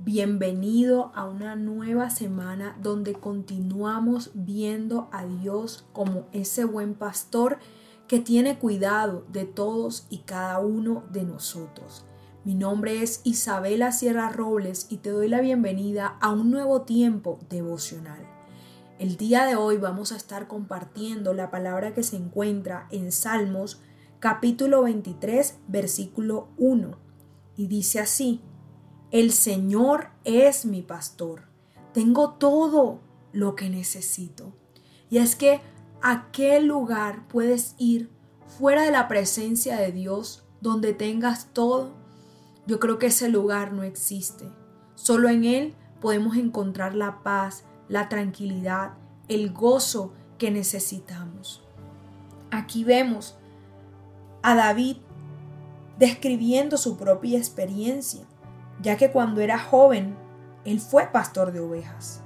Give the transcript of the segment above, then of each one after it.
Bienvenido a una nueva semana donde continuamos viendo a Dios como ese buen pastor que tiene cuidado de todos y cada uno de nosotros. Mi nombre es Isabela Sierra Robles y te doy la bienvenida a un nuevo tiempo devocional. El día de hoy vamos a estar compartiendo la palabra que se encuentra en Salmos capítulo 23, versículo 1. Y dice así, el Señor es mi pastor, tengo todo lo que necesito. Y es que a qué lugar puedes ir fuera de la presencia de Dios donde tengas todo. Yo creo que ese lugar no existe. Solo en Él podemos encontrar la paz, la tranquilidad, el gozo que necesitamos. Aquí vemos a David describiendo su propia experiencia, ya que cuando era joven, él fue pastor de ovejas.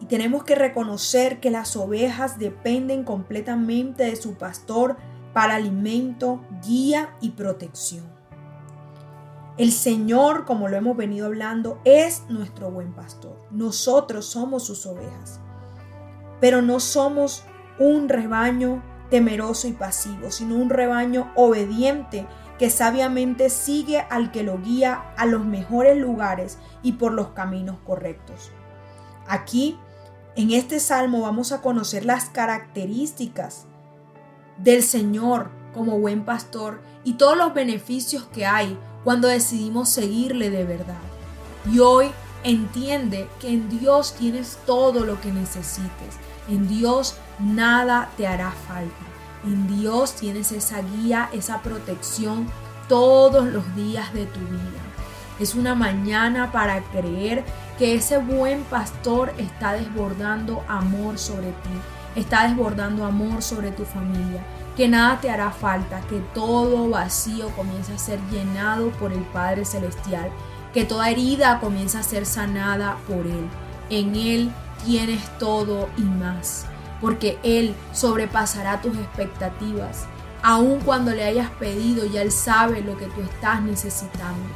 Y tenemos que reconocer que las ovejas dependen completamente de su pastor para alimento, guía y protección. El Señor, como lo hemos venido hablando, es nuestro buen pastor. Nosotros somos sus ovejas. Pero no somos un rebaño temeroso y pasivo, sino un rebaño obediente que sabiamente sigue al que lo guía a los mejores lugares y por los caminos correctos. Aquí, en este salmo, vamos a conocer las características del Señor como buen pastor y todos los beneficios que hay cuando decidimos seguirle de verdad. Y hoy entiende que en Dios tienes todo lo que necesites. En Dios nada te hará falta. En Dios tienes esa guía, esa protección todos los días de tu vida. Es una mañana para creer que ese buen pastor está desbordando amor sobre ti, está desbordando amor sobre tu familia, que nada te hará falta, que todo vacío comienza a ser llenado por el Padre Celestial, que toda herida comienza a ser sanada por Él. En Él tienes todo y más porque Él sobrepasará tus expectativas. Aun cuando le hayas pedido, ya Él sabe lo que tú estás necesitando.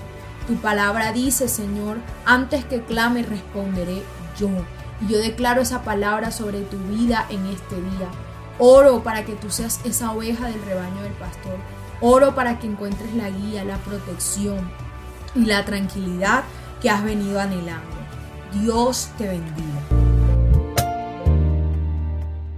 Tu palabra dice, Señor, antes que clame responderé yo. Y yo declaro esa palabra sobre tu vida en este día. Oro para que tú seas esa oveja del rebaño del pastor. Oro para que encuentres la guía, la protección y la tranquilidad que has venido anhelando. Dios te bendiga.